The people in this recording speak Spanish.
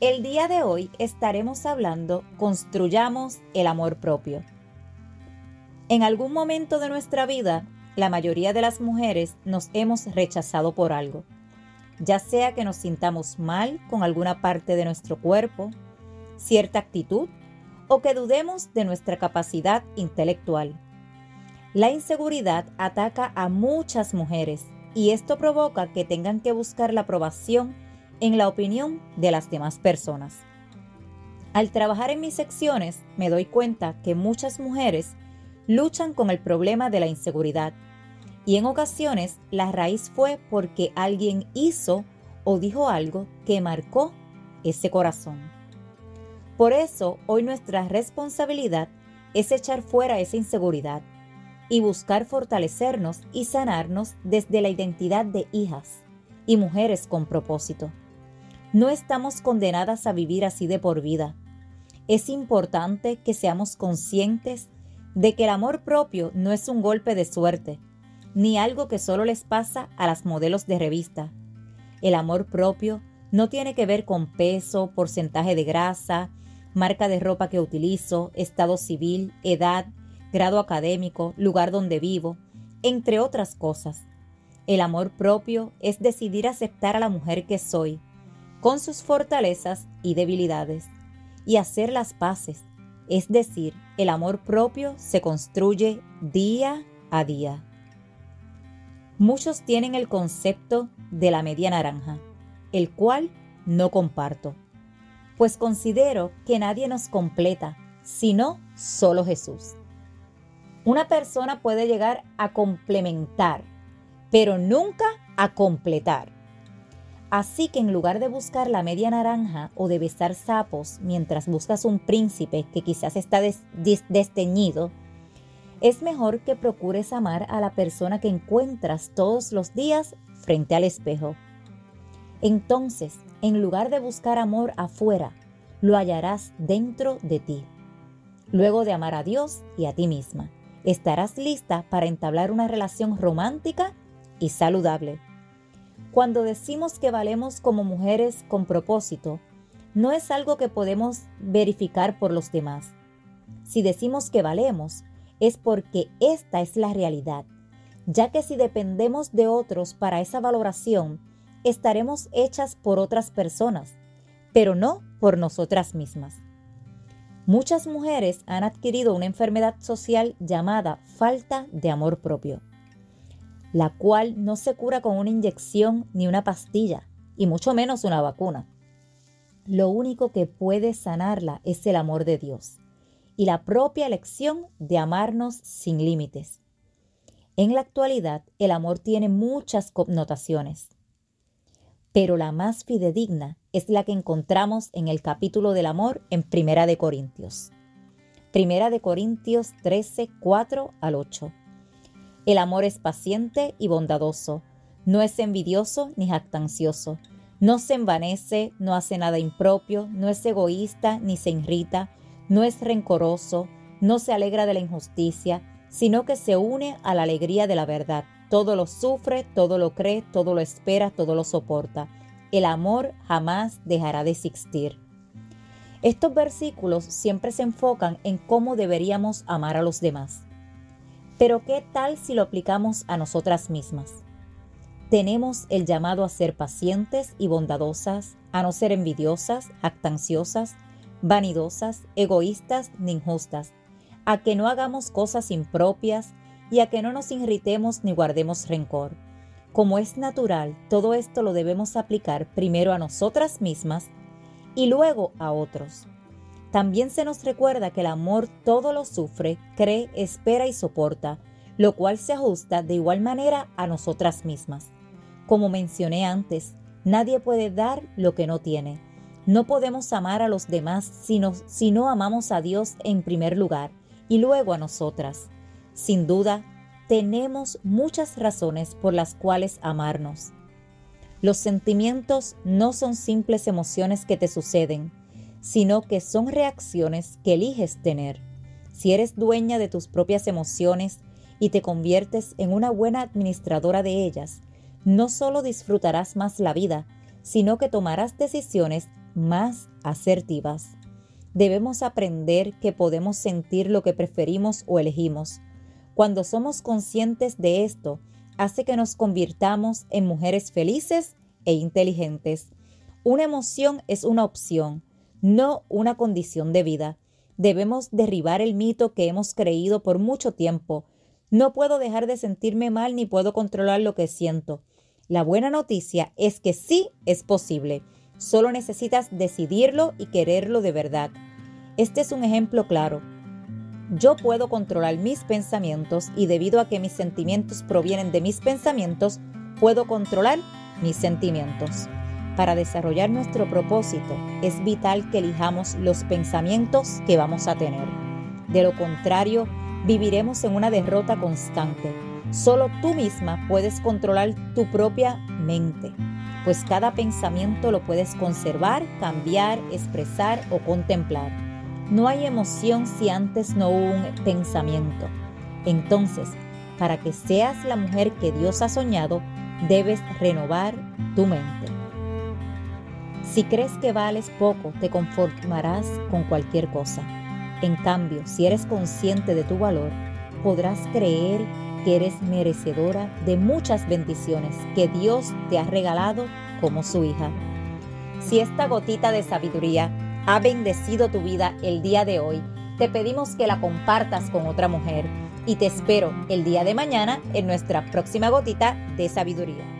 el día de hoy estaremos hablando Construyamos el amor propio. En algún momento de nuestra vida, la mayoría de las mujeres nos hemos rechazado por algo, ya sea que nos sintamos mal con alguna parte de nuestro cuerpo, cierta actitud o que dudemos de nuestra capacidad intelectual. La inseguridad ataca a muchas mujeres y esto provoca que tengan que buscar la aprobación en la opinión de las demás personas. Al trabajar en mis secciones me doy cuenta que muchas mujeres luchan con el problema de la inseguridad y en ocasiones la raíz fue porque alguien hizo o dijo algo que marcó ese corazón. Por eso hoy nuestra responsabilidad es echar fuera esa inseguridad y buscar fortalecernos y sanarnos desde la identidad de hijas y mujeres con propósito. No estamos condenadas a vivir así de por vida. Es importante que seamos conscientes de que el amor propio no es un golpe de suerte, ni algo que solo les pasa a las modelos de revista. El amor propio no tiene que ver con peso, porcentaje de grasa, marca de ropa que utilizo, estado civil, edad, grado académico, lugar donde vivo, entre otras cosas. El amor propio es decidir aceptar a la mujer que soy, con sus fortalezas y debilidades y hacer las paces, es decir, el amor propio se construye día a día. Muchos tienen el concepto de la media naranja, el cual no comparto, pues considero que nadie nos completa, sino solo Jesús. Una persona puede llegar a complementar, pero nunca a completar. Así que en lugar de buscar la media naranja o de besar sapos mientras buscas un príncipe que quizás está desteñido, es mejor que procures amar a la persona que encuentras todos los días frente al espejo. Entonces, en lugar de buscar amor afuera, lo hallarás dentro de ti. Luego de amar a Dios y a ti misma, estarás lista para entablar una relación romántica y saludable. Cuando decimos que valemos como mujeres con propósito, no es algo que podemos verificar por los demás. Si decimos que valemos, es porque esta es la realidad, ya que si dependemos de otros para esa valoración, estaremos hechas por otras personas, pero no por nosotras mismas. Muchas mujeres han adquirido una enfermedad social llamada falta de amor propio la cual no se cura con una inyección ni una pastilla, y mucho menos una vacuna. Lo único que puede sanarla es el amor de Dios y la propia elección de amarnos sin límites. En la actualidad, el amor tiene muchas connotaciones, pero la más fidedigna es la que encontramos en el capítulo del amor en Primera de Corintios. Primera de Corintios 13, 4 al 8 el amor es paciente y bondadoso, no es envidioso ni jactancioso, no se envanece, no hace nada impropio, no es egoísta ni se irrita, no es rencoroso, no se alegra de la injusticia, sino que se une a la alegría de la verdad. Todo lo sufre, todo lo cree, todo lo espera, todo lo soporta. El amor jamás dejará de existir. Estos versículos siempre se enfocan en cómo deberíamos amar a los demás. Pero ¿qué tal si lo aplicamos a nosotras mismas? Tenemos el llamado a ser pacientes y bondadosas, a no ser envidiosas, actanciosas, vanidosas, egoístas ni injustas, a que no hagamos cosas impropias y a que no nos irritemos ni guardemos rencor. Como es natural, todo esto lo debemos aplicar primero a nosotras mismas y luego a otros. También se nos recuerda que el amor todo lo sufre, cree, espera y soporta, lo cual se ajusta de igual manera a nosotras mismas. Como mencioné antes, nadie puede dar lo que no tiene. No podemos amar a los demás si no amamos a Dios en primer lugar y luego a nosotras. Sin duda, tenemos muchas razones por las cuales amarnos. Los sentimientos no son simples emociones que te suceden, sino que son reacciones que eliges tener. Si eres dueña de tus propias emociones y te conviertes en una buena administradora de ellas, no solo disfrutarás más la vida, sino que tomarás decisiones más asertivas. Debemos aprender que podemos sentir lo que preferimos o elegimos. Cuando somos conscientes de esto, hace que nos convirtamos en mujeres felices e inteligentes. Una emoción es una opción, no una condición de vida. Debemos derribar el mito que hemos creído por mucho tiempo. No puedo dejar de sentirme mal ni puedo controlar lo que siento. La buena noticia es que sí es posible. Solo necesitas decidirlo y quererlo de verdad. Este es un ejemplo claro. Yo puedo controlar mis pensamientos y debido a que mis sentimientos provienen de mis pensamientos, puedo controlar mis sentimientos. Para desarrollar nuestro propósito es vital que elijamos los pensamientos que vamos a tener. De lo contrario, viviremos en una derrota constante. Solo tú misma puedes controlar tu propia mente pues cada pensamiento lo puedes conservar, cambiar, expresar o contemplar. No hay emoción si antes no hubo un pensamiento. Entonces, para que seas la mujer que Dios ha soñado, debes renovar tu mente. Si crees que vales poco, te conformarás con cualquier cosa. En cambio, si eres consciente de tu valor, podrás creer que eres merecedora de muchas bendiciones que Dios te ha regalado como su hija. Si esta gotita de sabiduría ha bendecido tu vida el día de hoy, te pedimos que la compartas con otra mujer y te espero el día de mañana en nuestra próxima gotita de sabiduría.